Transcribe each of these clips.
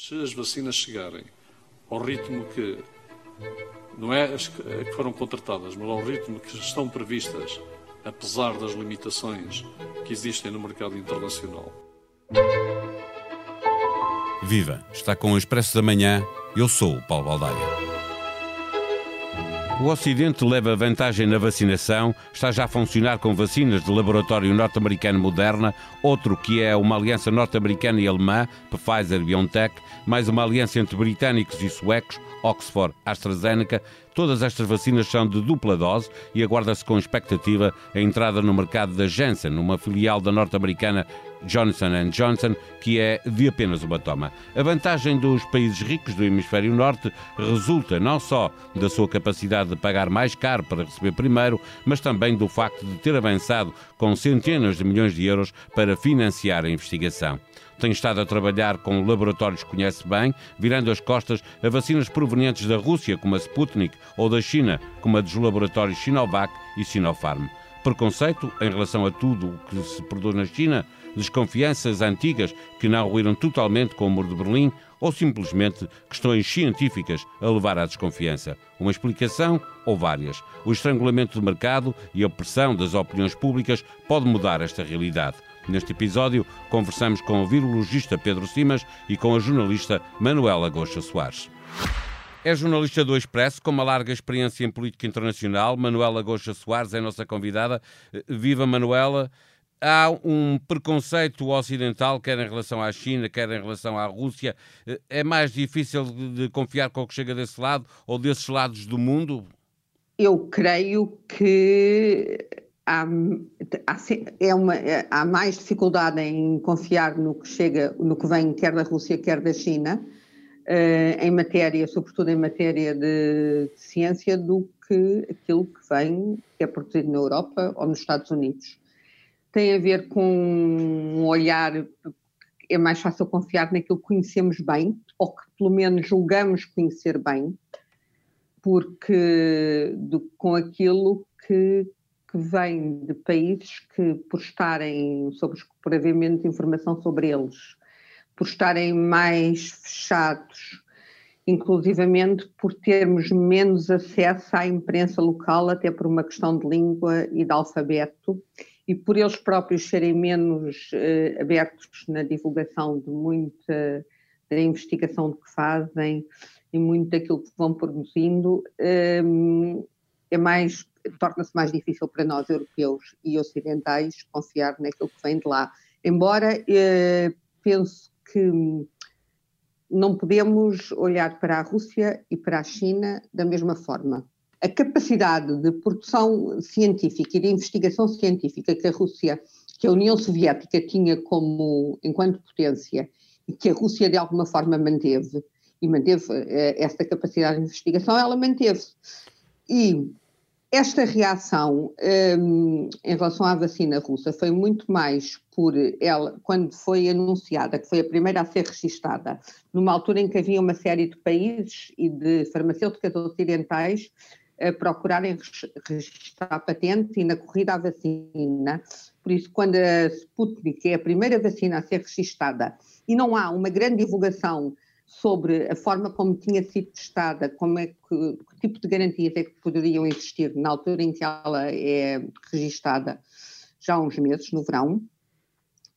Se as vacinas chegarem ao ritmo que não é as que foram contratadas, mas ao ritmo que estão previstas, apesar das limitações que existem no mercado internacional. Viva! Está com o Expresso da Manhã. Eu sou o Paulo Baldaia. O Ocidente leva vantagem na vacinação, está já a funcionar com vacinas do laboratório norte-americano Moderna, outro que é uma aliança norte-americana e alemã, Pfizer BioNTech, mais uma aliança entre britânicos e suecos, Oxford AstraZeneca. Todas estas vacinas são de dupla dose e aguarda-se com expectativa a entrada no mercado da Janssen, uma filial da norte-americana Johnson Johnson, que é de apenas uma toma. A vantagem dos países ricos do hemisfério norte resulta não só da sua capacidade de pagar mais caro para receber primeiro, mas também do facto de ter avançado com centenas de milhões de euros para financiar a investigação tem estado a trabalhar com laboratórios que conhece bem, virando as costas a vacinas provenientes da Rússia, como a Sputnik, ou da China, como a dos laboratórios Sinovac e Sinopharm. Preconceito em relação a tudo o que se produz na China, desconfianças antigas que não ruíram totalmente com o muro de Berlim, ou simplesmente questões científicas a levar à desconfiança. Uma explicação ou várias. O estrangulamento do mercado e a pressão das opiniões públicas pode mudar esta realidade. Neste episódio, conversamos com o virologista Pedro Simas e com a jornalista Manuela Goxa Soares. É jornalista do Expresso, com uma larga experiência em política internacional. Manuela Goxa Soares é nossa convidada. Viva Manuela! Há um preconceito ocidental, quer em relação à China, quer em relação à Rússia. É mais difícil de confiar com o que chega desse lado ou desses lados do mundo? Eu creio que há, há, é uma, é, há mais dificuldade em confiar no que chega, no que vem quer da Rússia, quer da China, uh, em matéria, sobretudo em matéria de, de, ciência, do que aquilo que vem, que é produzido na Europa ou nos Estados Unidos. Tem a ver com um olhar, é mais fácil confiar naquilo que conhecemos bem, ou que pelo menos julgamos conhecer bem, porque do, com aquilo que que vem de países que, por estarem, sobre, por haver menos informação sobre eles, por estarem mais fechados, inclusivamente por termos menos acesso à imprensa local, até por uma questão de língua e de alfabeto, e por eles próprios serem menos uh, abertos na divulgação de muita da investigação que fazem e muito daquilo que vão produzindo, um, é mais torna-se mais difícil para nós, europeus e ocidentais, confiar naquilo que vem de lá. Embora eh, penso que não podemos olhar para a Rússia e para a China da mesma forma. A capacidade de produção científica e de investigação científica que a Rússia, que a União Soviética tinha como enquanto potência e que a Rússia de alguma forma manteve e manteve eh, essa capacidade de investigação, ela manteve-se. E esta reação um, em relação à vacina russa foi muito mais por ela, quando foi anunciada, que foi a primeira a ser registada, numa altura em que havia uma série de países e de farmacêuticas ocidentais procurarem registrar patentes e na corrida à vacina. Por isso, quando a Sputnik é a primeira vacina a ser registada e não há uma grande divulgação sobre a forma como tinha sido testada, como é que, que tipo de garantias é que poderiam existir na altura em que ela é registada, já há uns meses, no verão,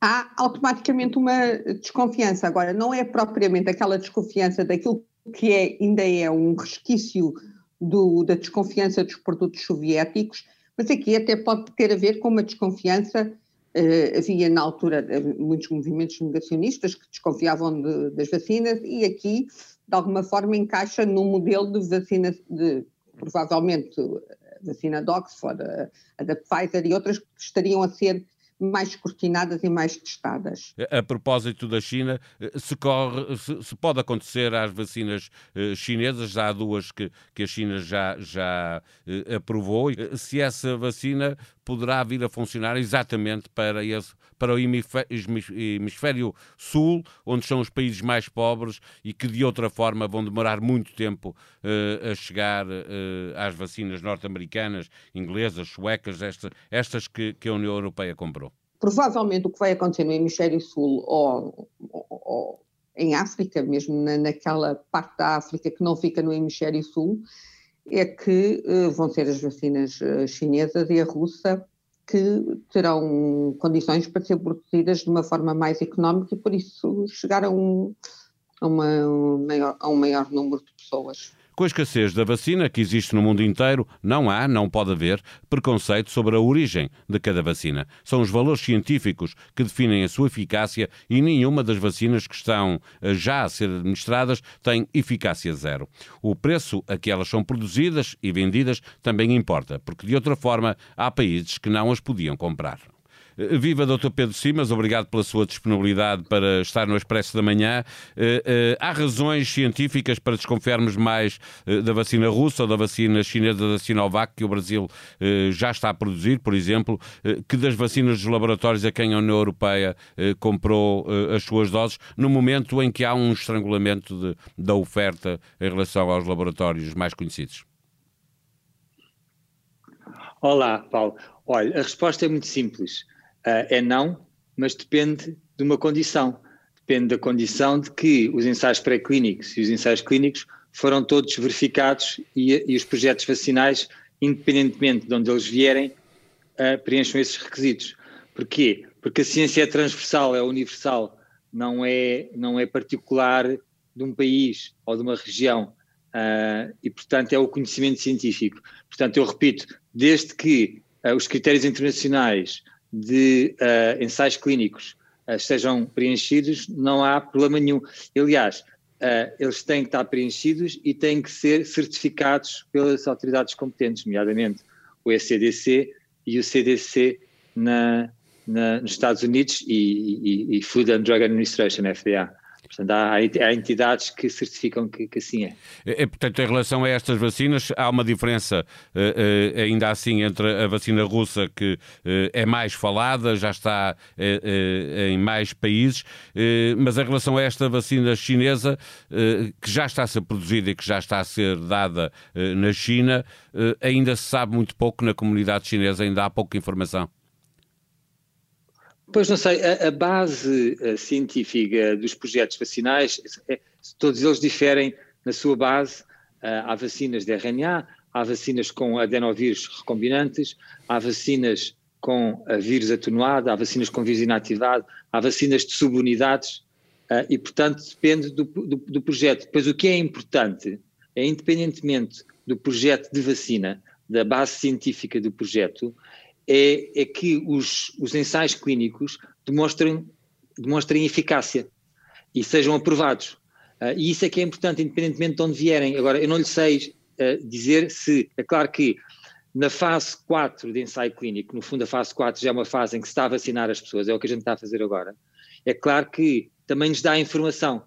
há automaticamente uma desconfiança. Agora, não é propriamente aquela desconfiança daquilo que é, ainda é um resquício do, da desconfiança dos produtos soviéticos, mas aqui até pode ter a ver com uma desconfiança Uh, havia na altura eh, muitos movimentos negacionistas que desconfiavam de, das vacinas e aqui, de alguma forma, encaixa num modelo de vacina, de, provavelmente a vacina de Oxford, a, a da Pfizer e outras que estariam a ser mais escrutinadas e mais testadas. A propósito da China, se, corre, se, se pode acontecer às vacinas eh, chinesas, há duas que, que a China já, já eh, aprovou, se essa vacina poderá vir a funcionar exatamente para, esse, para o hemisfério sul, onde são os países mais pobres e que de outra forma vão demorar muito tempo uh, a chegar uh, às vacinas norte-americanas, inglesas, suecas, esta, estas que, que a União Europeia comprou. Provavelmente o que vai acontecer no hemisfério sul ou, ou, ou em África, mesmo na, naquela parte da África que não fica no hemisfério sul, é que uh, vão ser as vacinas uh, chinesas e a russa que terão condições para ser produzidas de uma forma mais económica e por isso chegar a um, a uma, um a um maior número de pessoas. Com a escassez da vacina que existe no mundo inteiro, não há, não pode haver, preconceito sobre a origem de cada vacina. São os valores científicos que definem a sua eficácia e nenhuma das vacinas que estão eh, já a ser administradas tem eficácia zero. O preço a que elas são produzidas e vendidas também importa, porque de outra forma há países que não as podiam comprar. Eh, viva Dr. Pedro Simas, obrigado pela sua disponibilidade para estar no Expresso da Manhã. Eh, eh, há razões científicas para desconfiarmos mais da vacina russa ou da vacina chinesa da Sinovac, que o Brasil já está a produzir, por exemplo, que das vacinas dos laboratórios a quem a União Europeia comprou as suas doses, no momento em que há um estrangulamento de, da oferta em relação aos laboratórios mais conhecidos? Olá, Paulo. Olha, a resposta é muito simples. Uh, é não, mas depende de uma condição. Depende da condição de que os ensaios pré-clínicos e os ensaios clínicos foram todos verificados e, e, os projetos vacinais, independentemente de onde eles vierem, uh, preencham esses requisitos. Porquê? Porque a ciência é transversal, é universal, não é, não é particular de um país ou de uma região. Uh, e, portanto, é o conhecimento científico. Portanto, eu repito, desde que uh, os critérios internacionais de uh, ensaios clínicos estejam preenchidos, não há problema nenhum. Aliás, uh, eles têm que estar preenchidos e têm que ser certificados pelas autoridades competentes, nomeadamente o ECDC e o CDC na, na, nos Estados Unidos e, e, e Food and Drug Administration, FDA. Portanto, há, há, entidades que certificam que, que assim é. é. é. Portanto, em relação a estas vacinas, há uma diferença uh, uh, ainda assim entre a vacina russa, que uh, é mais falada, já está em mais países, mas em relação a esta vacina chinesa, que já está a ser produzida e que já está a ser dada na China, ainda se sabe muito pouco na comunidade chinesa, ainda há pouca informação. Pois não sei, a, a base a científica dos projetos vacinais, é, todos eles diferem na sua base. Uh, há vacinas de RNA, há vacinas com adenovírus recombinantes, há vacinas com vírus atenuado, há vacinas com vírus inativado, há vacinas de subunidades e, portanto, depende do, do, do projeto. Pois o que é importante é, independentemente do projeto de vacina, da base científica do projeto, é, é que os, os ensaios clínicos demonstrem, demonstrem eficácia e sejam aprovados. Uh, e isso é que é importante, independentemente de onde vierem. Agora, eu não lhe sei uh, dizer se, é claro que na fase 4 de ensaio clínico, no fundo a fase 4 já é uma fase em que se está a vacinar as pessoas, é o que a gente está a fazer agora, é claro que também nos dá informação.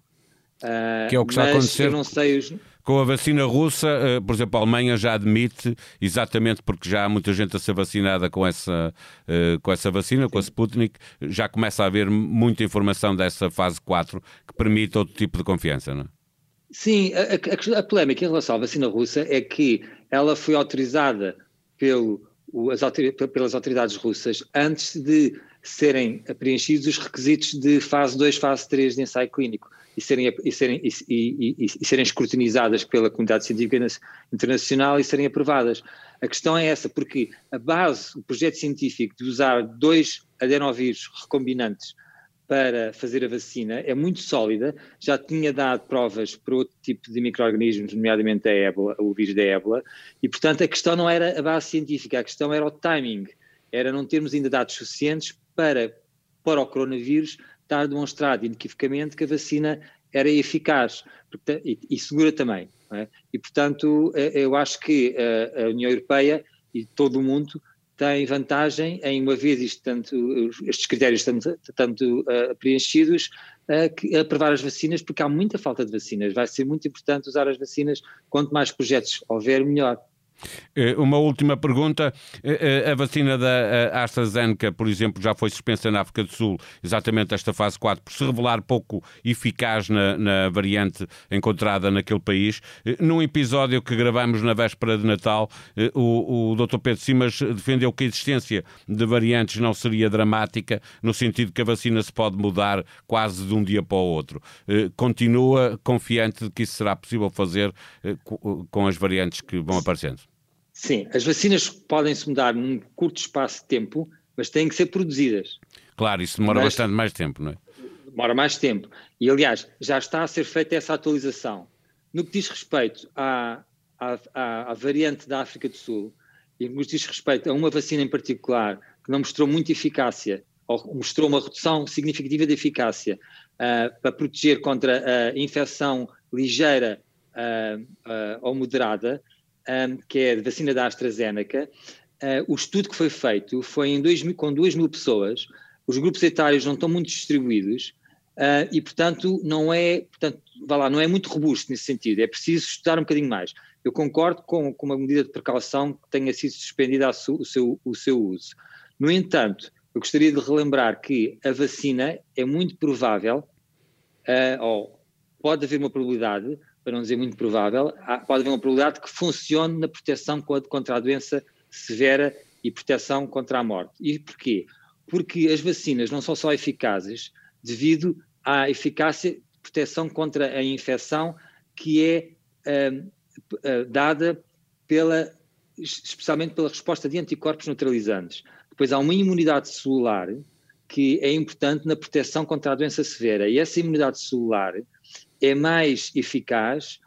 Uh, que é o que está a acontecer. Eu não sei os com a vacina russa, eh, por exemplo, a Alemanha já admite, exatamente porque já há muita gente a ser vacinada com essa, eh, com essa vacina, com a Sputnik, já começa a haver muita informação dessa fase 4 que permite outro tipo de confiança, não é? Sim, a, a, a polémica em relação à vacina russa é que ela foi autorizada pelo, pelas autoridades russas antes de serem preenchidos os requisitos de fase 2, fase 3 de ensaio clínico e serem, e serem, e, e, e, serem escrutinizadas pela comunidade científica internacional e serem aprovadas. A questão é essa, porque a base, o projeto científico de usar dois adenovírus recombinantes para fazer a vacina é muito sólida, já tinha dado provas para outro tipo de micro-organismos, nomeadamente a ébola, o vírus da ébola, e portanto a questão não era a base científica, a questão era o timing, era não termos ainda dados suficientes para, para o coronavírus estar demonstrado inequivocamente que a vacina era eficaz e, e segura também. É? E, portanto, eh, eu acho que a, a União Europeia e todo o mundo tem vantagem em, uma vez tanto, estes critérios tanto, tanto uh, preenchidos, uh, que, aprovar as vacinas, porque há muita falta de vacinas. Vai ser muito importante usar as vacinas. Quanto mais projetos houver, melhor. Eh, uma última pergunta. Eh, eh, a vacina da AstraZeneca, por exemplo, já foi suspensa na África do Sul, exatamente esta fase 4, por se revelar pouco eficaz na, na variante encontrada naquele país. Num episódio que gravamos na véspera de Natal, o, o Dr. Pedro Simas defendeu que a existência de variantes não seria dramática, no sentido que a vacina se pode mudar quase de um dia para o outro. Continua confiante de que isso será possível fazer com as variantes que vão aparecendo? Sim, as vacinas podem-se mudar num curto espaço de tempo, mas têm que ser produzidas. Claro, isso demora mas, bastante mais tempo, não é? Demora mais tempo. E, aliás, já está a ser feita essa atualização. No que diz respeito à, à, à variante da África do Sul, e no que diz respeito a uma vacina em particular que não mostrou muita eficácia, ou mostrou uma redução significativa de eficácia uh, para proteger contra a infecção ligeira uh, uh, ou moderada, um, que é a vacina da AstraZeneca, uh, o estudo que foi feito foi em 2000, com 2 mil pessoas, os grupos etários não estão muito distribuídos uh, e, portanto, não é, portanto, vá lá, não é muito robusto nesse sentido, é preciso estudar um bocadinho mais. Eu concordo com, com uma medida de precaução que tenha sido suspendida su, o, seu, o seu uso. No entanto, eu gostaria de relembrar que a vacina é muito provável, uh, ou pode haver uma probabilidade para não dizer muito provável, pode haver uma probabilidade que funcione na proteção contra a doença severa e proteção contra a morte. E porquê? Porque as vacinas não são só eficazes devido à eficácia de proteção contra a infecção que é uh, uh, dada pela, especialmente pela resposta de anticorpos neutralizantes. Depois há uma imunidade celular que é importante na proteção contra a doença severa. E essa imunidade celular é mais eficaz,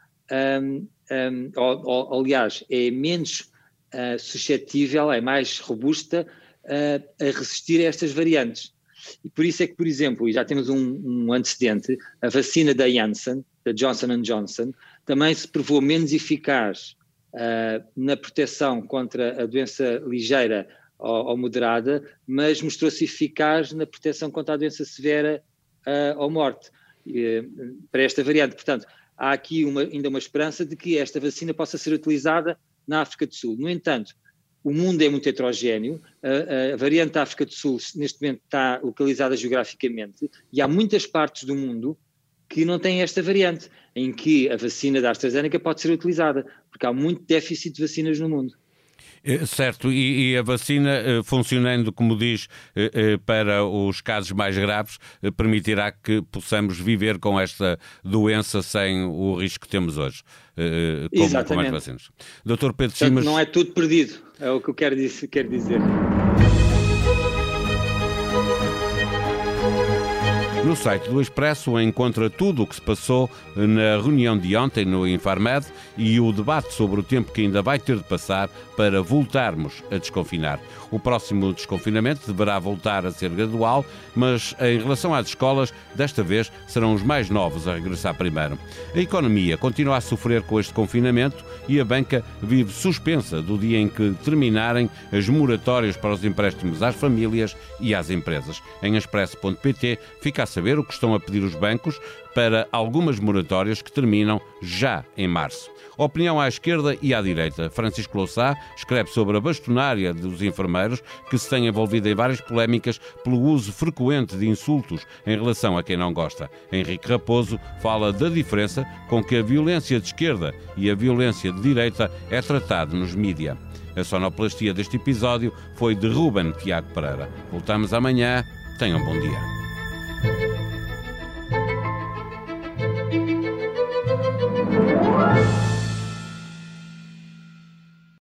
um, um, ou, ou, aliás, é menos uh, suscetível, é mais robusta uh, a resistir a estas variantes. E por isso é que, por exemplo, e já temos um, um antecedente, a vacina da Janssen, da Johnson Johnson, também se provou menos eficaz uh, na proteção contra a doença ligeira ou, ou moderada, mas mostrou-se eficaz na proteção contra a doença severa uh, ou morte. Eh, para esta variante. Portanto, há aqui uma, ainda uma esperança de que esta vacina possa ser utilizada na África do Sul. No entanto, o mundo é muito heterogéneo, a, a, variante da África do Sul neste momento está localizada geograficamente e há muitas partes do mundo que não têm esta variante, em que a vacina da AstraZeneca pode ser utilizada, porque há muito déficit de vacinas no mundo. Eh, certo, e, e, a vacina eh, funcionando, como diz, eh, para os casos mais graves, permitirá que possamos viver com esta doença sem o risco que temos hoje, como, Exatamente. com as vacinas. Doutor Pedro Portanto, Simas... Não é tudo perdido, é o que eu quero. Quero dizer. No site do Expresso encontra tudo o que se passou na reunião de ontem no Infarmed e o debate sobre o tempo que ainda vai ter de passar para voltarmos a desconfinar. O próximo desconfinamento deverá voltar a ser gradual, mas em relação às escolas, desta vez serão os mais novos a regressar primeiro. A economia continua a sofrer com este confinamento e a banca vive suspensa do dia em que terminarem as moratórias para os empréstimos às famílias e às empresas. Em expresso.pt fica a saber o que estão a pedir os bancos para algumas moratórias que terminam já em março. Opinião à esquerda e à direita. Francisco Louçá escreve sobre a bastonária dos enfermeiros que se tem envolvido em várias polémicas pelo uso frequente de insultos em relação a quem não gosta. Henrique Raposo fala da diferença com que a violência de esquerda e a violência de direita é tratada nos mídia. A sonoplastia deste episódio foi de Ruben Tiago Pereira. Voltamos amanhã. Tenham um bom dia.